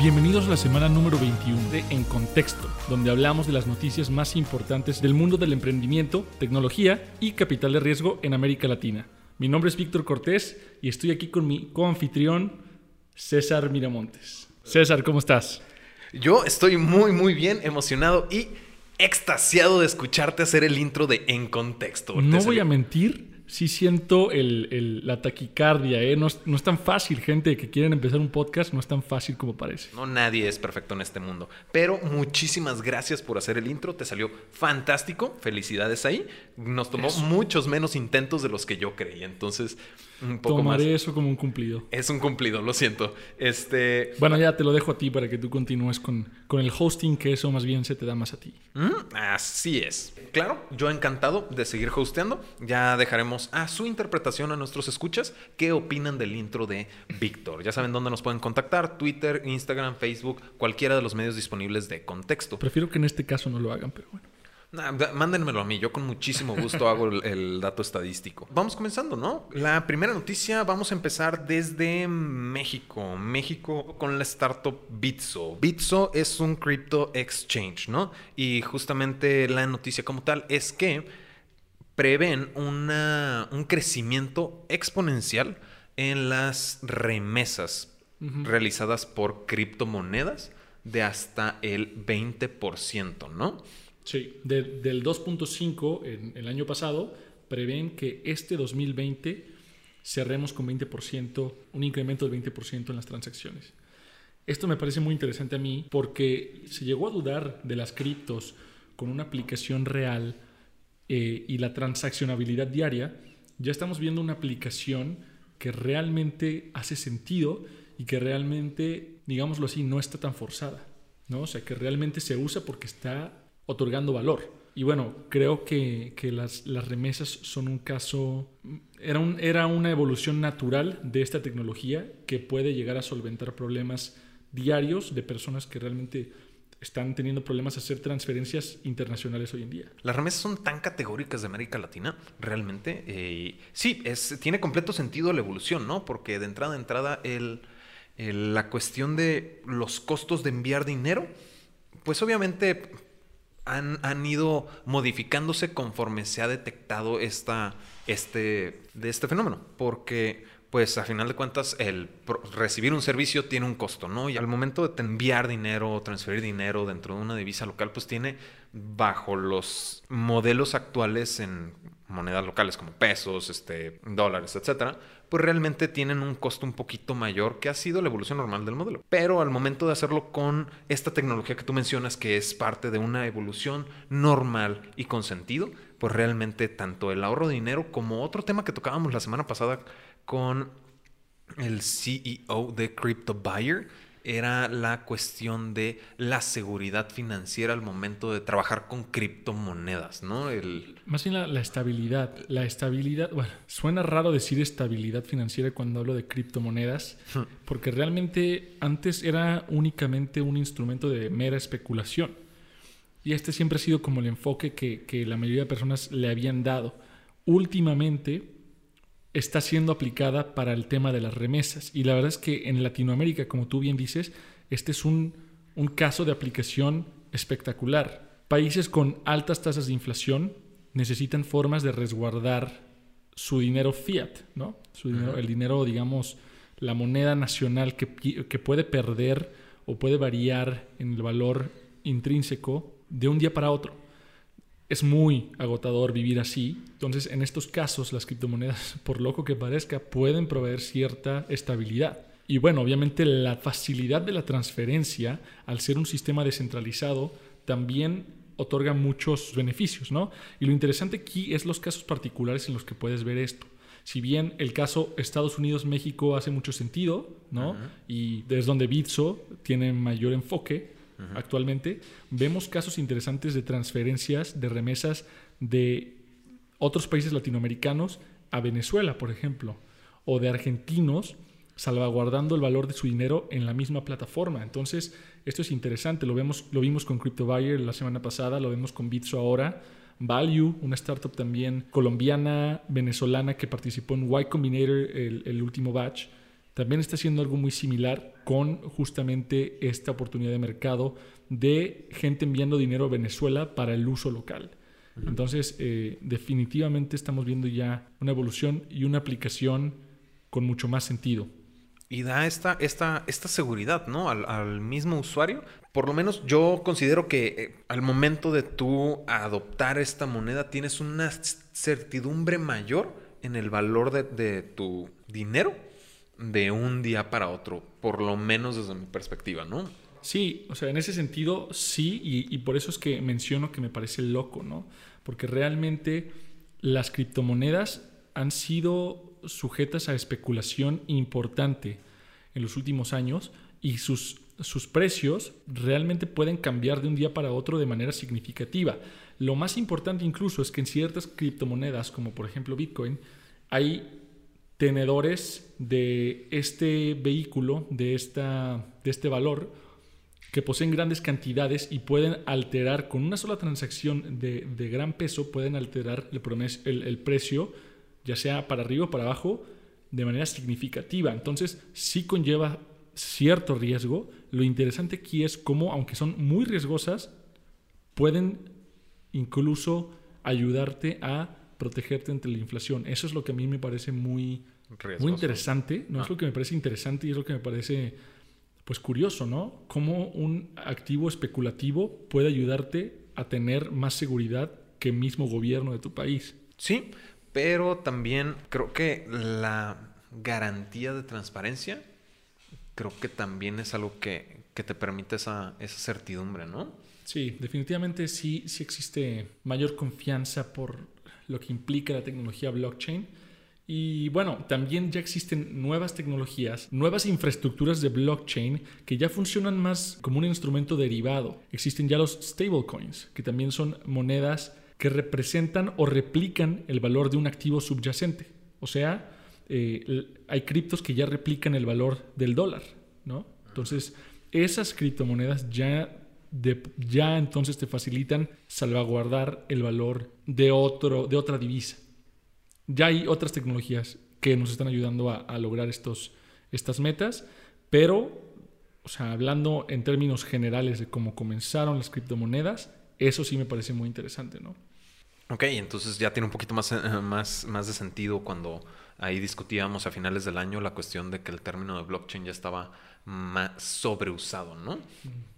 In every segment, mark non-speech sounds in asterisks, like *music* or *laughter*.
Bienvenidos a la semana número 21 de En Contexto, donde hablamos de las noticias más importantes del mundo del emprendimiento, tecnología y capital de riesgo en América Latina. Mi nombre es Víctor Cortés y estoy aquí con mi coanfitrión César Miramontes. César, ¿cómo estás? Yo estoy muy, muy bien, emocionado y extasiado de escucharte hacer el intro de En Contexto. No voy a mentir, sí siento el, la taquicardia, ¿eh? No es, no es, tan fácil, gente que quieren empezar un podcast, no es tan fácil como parece. No, nadie es perfecto en este mundo. Pero muchísimas gracias por hacer el intro, te salió fantástico, felicidades ahí. Nos tomó muchos menos intentos de los que yo creí, entonces un poco Tomaré eso como un cumplido. Es un cumplido, lo siento. Este... Bueno, ya te lo dejo a ti para que tú continúes con, con el hosting, que eso más bien se te da más a ti. Mm, así es. Claro, yo encantado de seguir hosteando. Ya dejaremos a su interpretación a nuestros escuchas qué opinan del intro de Víctor. Ya saben dónde nos pueden contactar, Twitter, Instagram, Facebook, cualquiera de los medios disponibles de contexto. Prefiero que en este caso no lo hagan, pero bueno. Nah, mándenmelo a mí, yo con muchísimo gusto hago el, el, dato estadístico. Vamos comenzando, ¿no? La primera noticia, vamos a empezar desde México. México con la startup Bitso. Bitso es un crypto exchange, ¿no? Y justamente la noticia como tal es que prevén una, un crecimiento exponencial en las remesas uh -huh. realizadas por criptomonedas de hasta el 20%, ¿no? Sí, de, del 2.5 en el año pasado, prevén que este 2020 cerremos con 20%, un incremento del 20% en las transacciones. Esto me parece muy interesante a mí porque se llegó a dudar de las criptos con una aplicación real eh, y la transaccionabilidad diaria. Ya estamos viendo una aplicación que realmente hace sentido y que realmente, digámoslo así, no está tan forzada. ¿no? O sea, que realmente se usa porque está otorgando valor. Y bueno, creo que, que las, las, remesas son un caso, era, un, era una evolución natural de esta tecnología que puede llegar a solventar problemas diarios de personas que realmente están teniendo problemas a hacer transferencias internacionales hoy en día. Las remesas son tan categóricas de América Latina, realmente. Eh, sí, es, tiene completo sentido la evolución, ¿no? Porque de entrada a entrada el, la cuestión de los costos de enviar dinero, pues obviamente han, han, ido modificándose conforme se ha detectado esta, este, de este fenómeno. Porque, pues, a final de cuentas, el recibir un servicio tiene un costo, ¿no? Y al momento de enviar dinero o transferir dinero dentro de una divisa local, pues tiene, bajo los modelos actuales en monedas locales como pesos, este, dólares, etcétera, pues realmente tienen un costo un poquito mayor que ha sido la evolución normal del modelo. Pero al momento de hacerlo con esta tecnología que tú mencionas, que es parte de una evolución normal y con sentido, pues realmente tanto el ahorro de dinero como otro tema que tocábamos la semana pasada con el CEO de Crypto Buyer, era la cuestión de la seguridad financiera al momento de trabajar con criptomonedas, ¿no? El... Más bien la, la, estabilidad. La estabilidad, bueno, suena raro decir estabilidad financiera cuando hablo de criptomonedas, porque realmente antes era únicamente un instrumento de mera especulación. Y este siempre ha sido como el enfoque que, que la mayoría de personas le habían dado. Últimamente está siendo aplicada para el tema de las remesas. Y la verdad es que en Latinoamérica, como tú bien dices, este es un, un caso de aplicación espectacular. Países con altas tasas de inflación necesitan formas de resguardar su dinero fiat, ¿no? Su dinero, uh -huh. El dinero, digamos, la moneda nacional que, que puede perder o puede variar en el valor intrínseco de un día para otro es muy agotador vivir así. Entonces, en estos casos, las criptomonedas, *laughs* por loco que parezca, pueden proveer cierta estabilidad. Y bueno, obviamente la facilidad de la transferencia, al ser un sistema descentralizado, también otorga muchos beneficios, ¿no? Y lo interesante aquí es los casos particulares en los que puedes ver esto. Si bien el caso Estados Unidos-México hace mucho sentido, ¿no? Uh -huh. Y es donde Bitso tiene mayor enfoque, Actualmente vemos casos interesantes de transferencias de remesas de otros países latinoamericanos a Venezuela, por ejemplo, o de argentinos salvaguardando el valor de su dinero en la misma plataforma. Entonces, esto es interesante. Lo, vemos, lo vimos con CryptoBuyer la semana pasada, lo vemos con Bitso ahora. Value, una startup también colombiana, venezolana que participó en Y Combinator, el último batch, también está haciendo algo muy similar con justamente esta oportunidad de mercado de gente enviando dinero a Venezuela para el uso local. Entonces, eh, definitivamente estamos viendo ya una evolución y una aplicación con mucho más sentido. Y da esta, esta, esta seguridad, ¿no? Al, mismo usuario. Por lo menos yo considero que eh, al momento de tú adoptar esta moneda tienes una certidumbre mayor en el valor de tu dinero de un día para otro, por lo menos desde mi perspectiva, ¿no? Sí, o sea, en ese sentido sí, y, por eso es que menciono que me parece loco, ¿no? Porque realmente las criptomonedas han sido sujetas a especulación importante en los últimos años y sus, sus precios realmente pueden cambiar de un día para otro de manera significativa. Lo más importante incluso es que en ciertas criptomonedas, como por ejemplo Bitcoin, hay tenedores de este vehículo, de, esta, de este valor, que poseen grandes cantidades y pueden alterar, con una sola transacción de, gran peso, pueden alterar el, el, precio, ya sea para arriba o para abajo, de manera significativa. Entonces, sí conlleva cierto riesgo. Lo interesante aquí es cómo, aunque son muy riesgosas, pueden incluso ayudarte a protegerte ante la inflación. Eso es lo que a mí me parece muy, muy interesante. No es ah. lo que me parece interesante y es lo que me parece pues curioso, ¿no? Cómo un activo especulativo puede ayudarte a tener más seguridad que el mismo gobierno de tu país. Sí, pero también creo que la garantía de transparencia creo que también es algo que, que te permite esa, esa certidumbre, ¿no? Sí, definitivamente sí, sí existe mayor confianza por lo que implica la tecnología blockchain. Y bueno, también ya existen nuevas tecnologías, nuevas infraestructuras de blockchain que ya funcionan más como un instrumento derivado. Existen ya los stablecoins, que también son monedas que representan o replican el valor de un activo subyacente. O sea, eh, hay criptos que ya replican el valor del dólar, ¿no? Entonces, esas criptomonedas ya ya entonces te facilitan salvaguardar el valor de, otro, de otra divisa. Ya hay otras tecnologías que nos están ayudando a, lograr estos, estas metas, pero, o sea, hablando en términos generales de cómo comenzaron las criptomonedas, eso sí me parece muy interesante, ¿no? Ok, entonces ya tiene un poquito más, eh, más, más de sentido cuando ahí discutíamos a finales del año la cuestión de que el término de blockchain ya estaba más sobreusado, ¿no?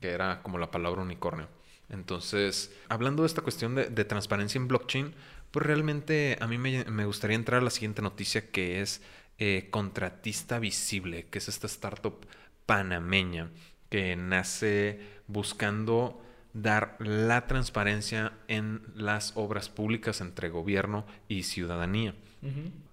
Que era como la palabra unicornio. Entonces, hablando de esta cuestión de, transparencia en blockchain, pues realmente a mí me, gustaría entrar a la siguiente noticia que es eh, Contratista Visible, que es esta startup panameña que nace buscando dar la transparencia en las obras públicas entre gobierno y ciudadanía.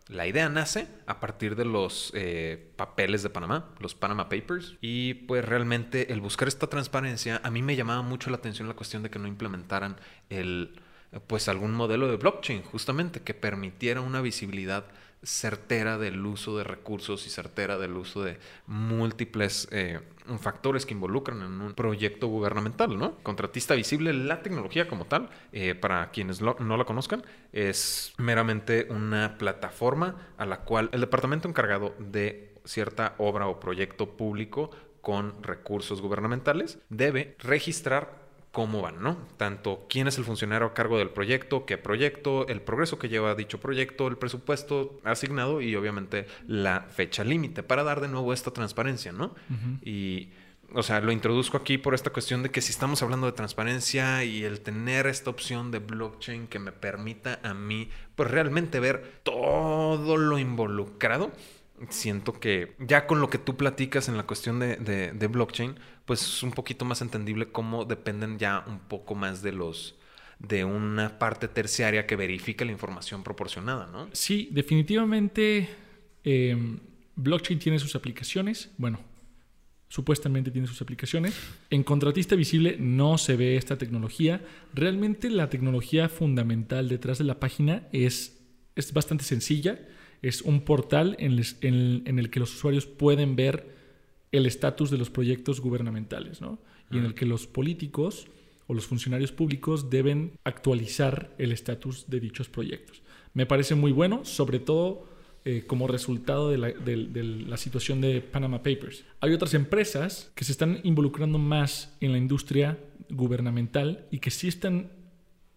La idea nace a partir de los eh, papeles de Panamá, los Panama Papers, y pues realmente el buscar esta transparencia, a mí me llamaba mucho la atención la cuestión de que no implementaran el, pues algún modelo de blockchain, justamente, que permitiera una visibilidad certera del uso de recursos y certera del uso de múltiples eh, factores que involucran en un proyecto gubernamental, ¿no? Contratista visible, la tecnología como tal, eh, para quienes no la conozcan, es meramente una plataforma a la cual el departamento encargado de cierta obra o proyecto público con recursos gubernamentales debe registrar cómo van, ¿no? Tanto quién es el funcionario a cargo del proyecto, qué proyecto, el progreso que lleva dicho proyecto, el presupuesto asignado y obviamente la fecha límite para dar de nuevo esta transparencia, ¿no? Y, o sea, lo introduzco aquí por esta cuestión de que si estamos hablando de transparencia y el tener esta opción de blockchain que me permita a mí, pues realmente ver todo lo involucrado, siento que ya con lo que tú platicas en la cuestión de, de, blockchain, pues es un poquito más entendible cómo dependen ya un poco más de los de una parte terciaria que verifica la información proporcionada, ¿no? Sí, definitivamente em, blockchain tiene sus aplicaciones. Bueno, supuestamente tiene sus aplicaciones. En Contratista Visible no se ve esta tecnología. Realmente la tecnología fundamental detrás de la página es, es bastante sencilla es un portal en, el que los usuarios pueden ver el estatus de los proyectos gubernamentales, ¿no? Y en el que los políticos o los funcionarios públicos deben actualizar el estatus de dichos proyectos. Me parece muy bueno, sobre todo eh, como resultado de la, de la situación de Panama Papers. Hay otras empresas que se están involucrando más en la industria gubernamental y que sí están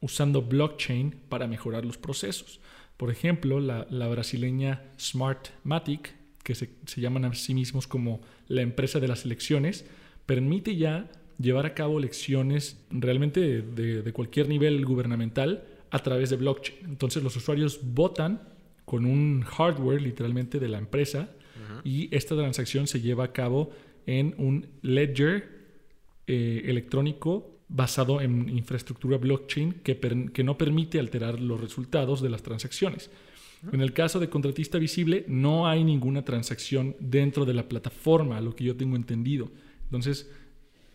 usando blockchain para mejorar los procesos. Por ejemplo, la, brasileña Smartmatic, que se, llaman a sí mismos como la empresa de las elecciones, permite ya llevar a cabo elecciones realmente de, cualquier nivel gubernamental a través de blockchain. Entonces los usuarios votan con un hardware literalmente de la empresa y esta transacción se lleva a cabo en un ledger eh, electrónico basado en infraestructura blockchain que, que no permite alterar los resultados de las transacciones. En el caso de contratista visible, no hay ninguna transacción dentro de la plataforma, lo que yo tengo entendido. Entonces,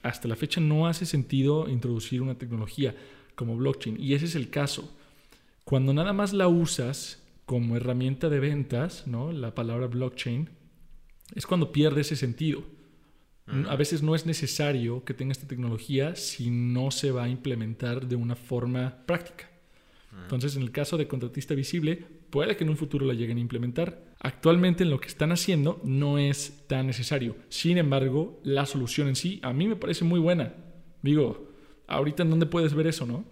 hasta la fecha no hace sentido introducir una tecnología como blockchain. Y ese es el caso. Cuando nada más la usas como herramienta de ventas, ¿no? la palabra blockchain, es cuando pierde ese sentido. A veces no es necesario que tenga esta tecnología si no se va a implementar de una forma práctica. Entonces, en el caso de contratista visible, puede que en un futuro la lleguen a implementar. Actualmente en lo que están haciendo no es tan necesario. Sin embargo, la solución en sí a mí me parece muy buena. Digo, ahorita en dónde puedes ver eso, ¿no?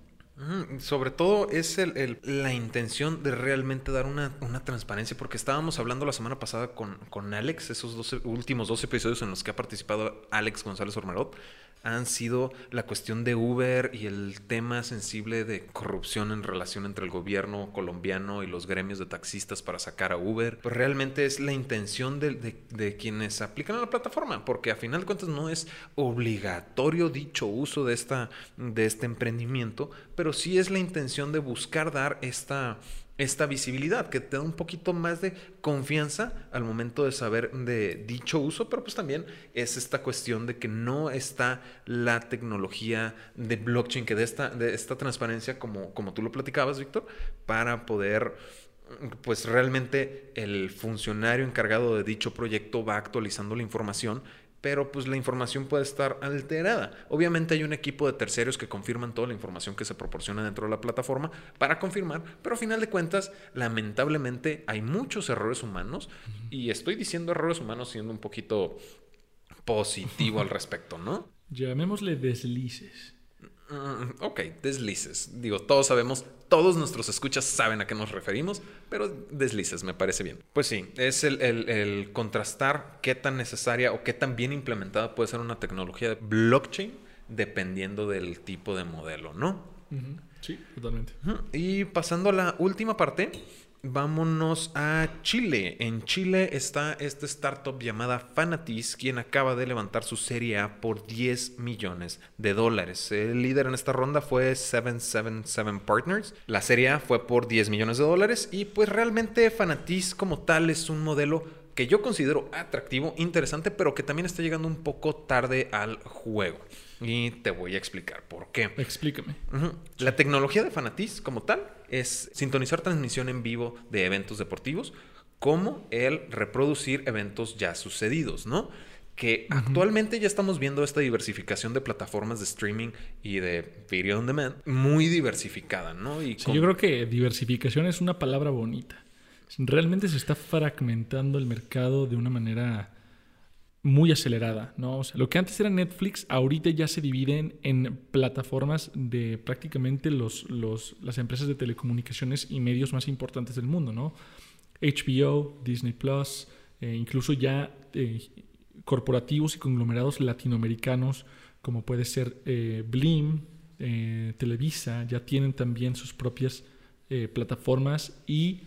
Sobre todo es el, la intención de realmente dar una, transparencia, porque estábamos hablando la semana pasada con, con Alex, esos últimos dos episodios en los que ha participado Alex González Ormerot, han sido la cuestión de Uber y el tema sensible de corrupción en relación entre el gobierno colombiano y los gremios de taxistas para sacar a Uber. Pues realmente es la intención de, quienes aplican a la plataforma, porque a final de cuentas no es obligatorio dicho uso de, esta, de este emprendimiento, pero sí es la intención de buscar dar esta esta visibilidad, que te da un poquito más de confianza al momento de saber de dicho uso, pero pues también es esta cuestión de que no está la tecnología de blockchain, que de esta, de esta transparencia, como, como tú lo platicabas, Víctor, para poder pues realmente el funcionario encargado de dicho proyecto va actualizando la información pero pues la información puede estar alterada. Obviamente hay un equipo de terceros que confirman toda la información que se proporciona dentro de la plataforma para confirmar, pero a final de cuentas, lamentablemente hay muchos errores humanos y estoy diciendo errores humanos siendo un poquito positivo al respecto, ¿no? *laughs* Llamémosle deslices. Mm, ok, deslices. Digo, todos sabemos, todos nuestros escuchas saben a qué nos referimos, pero deslices me parece bien. Pues sí, es el, contrastar qué tan necesaria o qué tan bien implementada puede ser una tecnología de blockchain dependiendo del tipo de modelo, ¿no? Sí, totalmente. Y pasando a la última parte, Vámonos a Chile. En Chile está esta startup llamada Fanatis, quien acaba de levantar su serie A por 10 millones de dólares. El líder en esta ronda fue 777 Partners. La serie A fue por 10 millones de dólares y pues realmente Fanatis como tal es un modelo que yo considero atractivo, interesante, pero que también está llegando un poco tarde al juego. Y te voy a explicar por qué. Explícame. La tecnología de Fanatis como tal es sintonizar transmisión en vivo de eventos deportivos como el reproducir eventos ya sucedidos, ¿no? Que actualmente ya estamos viendo esta diversificación de plataformas de streaming y de video on demand muy diversificada, ¿no? Y Yo creo que diversificación es una palabra bonita. Realmente se está fragmentando el mercado de una manera muy acelerada, ¿no? O sea, lo que antes era Netflix, ahorita ya se dividen en plataformas de prácticamente los, los, las empresas de telecomunicaciones y medios más importantes del mundo, ¿no? HBO, Disney Plus, eh, incluso ya eh, corporativos y conglomerados latinoamericanos, como puede ser eh, Blim, Televisa, ya tienen también sus propias plataformas y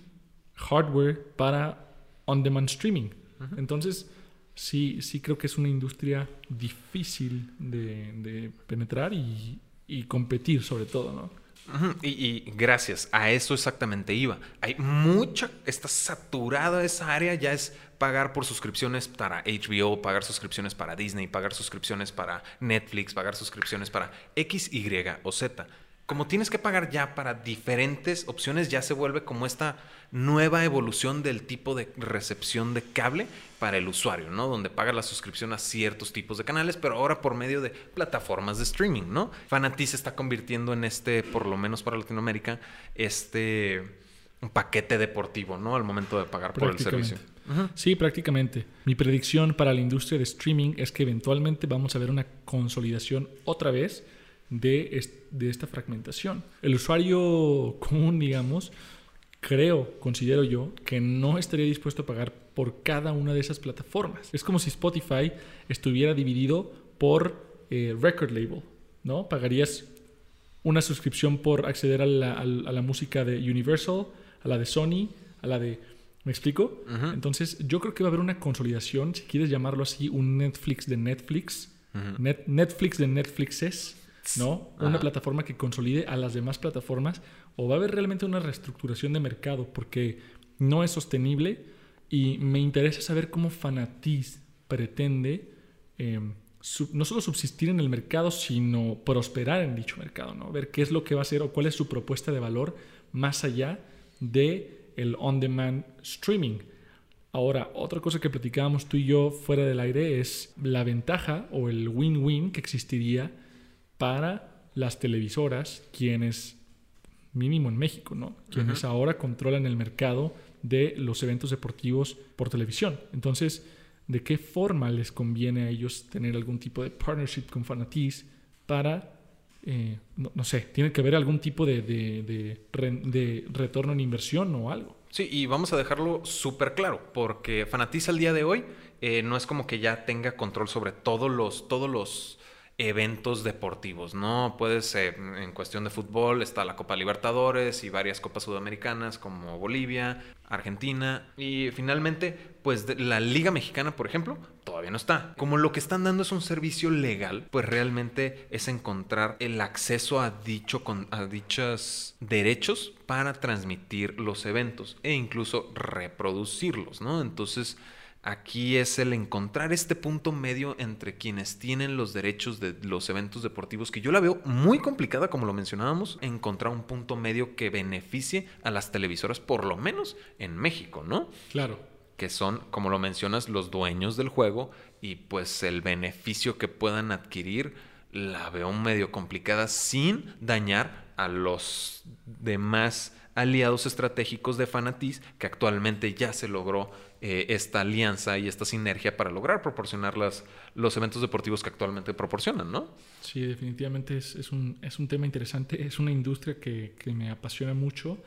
hardware para on-demand streaming. Entonces, sí, sí creo que es una industria difícil de, penetrar y, competir sobre todo, ¿no? Y, gracias, a eso exactamente iba. Hay mucha, está saturada esa área, ya es pagar por suscripciones para HBO, pagar suscripciones para Disney, pagar suscripciones para Netflix, pagar suscripciones para X, Y o Z como tienes que pagar ya para diferentes opciones, ya se vuelve como esta nueva evolución del tipo de recepción de cable para el usuario, ¿no? Donde paga la suscripción a ciertos tipos de canales, pero ahora por medio de plataformas de streaming, ¿no? Fanati se está convirtiendo en este, por lo menos para Latinoamérica, este un paquete deportivo, ¿no? Al momento de pagar por el servicio. Sí, prácticamente. Mi predicción para la industria de streaming es que eventualmente vamos a ver una consolidación otra vez de, de esta fragmentación. El usuario *laughs* común, digamos, creo, considero yo, que no estaría dispuesto a pagar por cada una de esas plataformas. Es como si Spotify estuviera dividido por eh, record label, ¿no? Pagarías una suscripción por acceder a la, música de Universal, a la de Sony, a la de... ¿Me explico? Entonces, yo creo que va a haber una consolidación, si quieres llamarlo así, un Netflix de Netflix. Netflix de Netflixes, ¿no? Una plataforma que consolide a las demás plataformas. O va a haber realmente una reestructuración de mercado porque no es sostenible. Y me interesa saber cómo Fanatiz pretende em, no solo subsistir en el mercado, sino prosperar en dicho mercado, ¿no? Ver qué es lo que va a hacer o cuál es su propuesta de valor más allá de el on-demand streaming. Ahora, otra cosa que platicábamos tú y yo fuera del aire es la ventaja o el win-win que existiría para las televisoras, quienes, mínimo en México, ¿no? Quienes ahora controlan el mercado de los eventos deportivos por televisión. Entonces, de qué forma les conviene a ellos tener algún tipo de partnership con Fanatiz para, eh, no, sé, tiene que haber algún tipo de, de, retorno en inversión o algo. Sí, y vamos a dejarlo súper claro, porque Fanatiz al día de hoy eh, no es como que ya tenga control sobre todos los, todos los eventos deportivos, ¿no? Puedes, en cuestión de fútbol, está la Copa Libertadores y varias Copas Sudamericanas como Bolivia, Argentina y finalmente, pues la Liga Mexicana, por ejemplo, todavía no está. Como lo que están dando es un servicio legal, pues realmente es encontrar el acceso a, dicho, a dichos derechos para transmitir los eventos e incluso reproducirlos, ¿no? Entonces, Aquí es el encontrar este punto medio entre quienes tienen los derechos de los eventos deportivos, que yo la veo muy complicada, como lo mencionábamos, encontrar un punto medio que beneficie a las televisoras, por lo menos en México, ¿no? Claro. Que son, como lo mencionas, los dueños del juego y pues el beneficio que puedan adquirir la veo medio complicada sin dañar a los demás aliados estratégicos de Fanatiz, que actualmente ya se logró eh, esta alianza y esta sinergia para lograr proporcionar las, los eventos deportivos que actualmente proporcionan, ¿no? Sí, definitivamente es, es, un, es un tema interesante, es una industria que, que me apasiona mucho,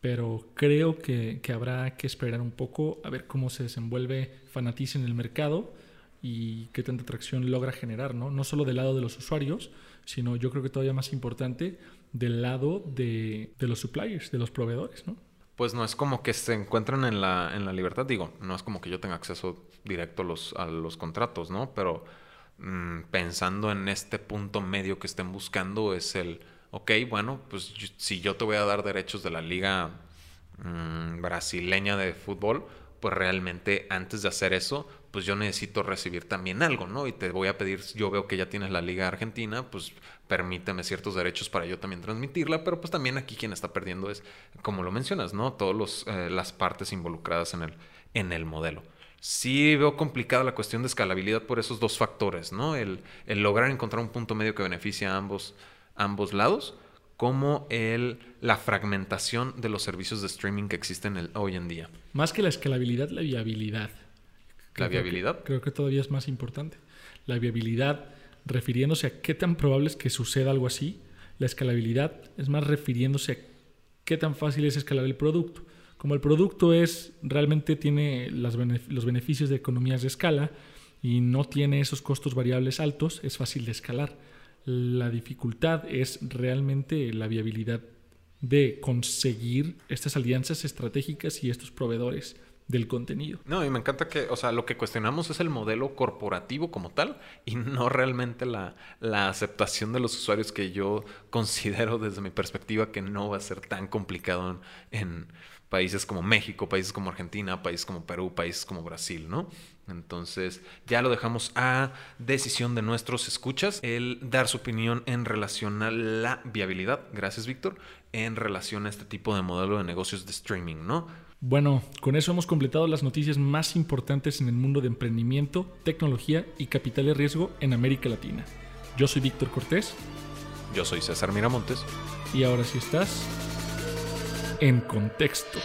pero creo que, que, habrá que esperar un poco a ver cómo se desenvuelve Fanatiz en el mercado y qué tanta atracción logra generar, ¿no? No solo del lado de los usuarios, sino yo creo que todavía más importante del lado de, de los suppliers, de los proveedores, ¿no? pues no es como que se encuentran en la, en la libertad. Digo, no es como que yo tenga acceso directo a los, a los contratos, ¿no? Pero mm, pensando en este punto medio que estén buscando es el, ok, bueno, pues si yo te voy a dar derechos de la liga mm, brasileña de fútbol, pues realmente antes de hacer eso, pues yo necesito recibir también algo, ¿no? Y te voy a pedir, yo veo que ya tienes la Liga Argentina, pues permíteme ciertos derechos para yo también transmitirla, pero pues también aquí quien está perdiendo es, como lo mencionas, ¿no? Todas eh, las partes involucradas en el, en el modelo. Sí veo complicada la cuestión de escalabilidad por esos dos factores, ¿no? El, el lograr encontrar un punto medio que beneficie a ambos, ambos lados, como el, la fragmentación de los servicios de streaming que existen hoy en día. Más que la escalabilidad, la viabilidad. ¿La viabilidad? creo que todavía es más importante. La viabilidad refiriéndose a qué tan probable es que suceda algo así. La escalabilidad es más refiriéndose a qué tan fácil es escalar el producto. Como el producto es realmente tiene los beneficios de economías de escala y no tiene esos costos variables altos, es fácil de escalar. La dificultad es realmente la viabilidad de conseguir estas alianzas estratégicas y estos proveedores del contenido. No, y me encanta que, o sea, lo que cuestionamos es el modelo corporativo como tal y no realmente la, la, aceptación de los usuarios que yo considero desde mi perspectiva que no va a ser tan complicado en, países como México, países como Argentina, países como Perú, países como Brasil, ¿no? Entonces ya lo dejamos a decisión de nuestros escuchas el dar su opinión en relación a la viabilidad, gracias Víctor, en relación a este tipo de modelo de negocios de streaming, ¿no? Bueno, con eso hemos completado las noticias más importantes en el mundo de emprendimiento, tecnología y capital de riesgo en América Latina. Yo soy Víctor Cortés. Yo soy César Miramontes. Y ahora sí estás en contexto.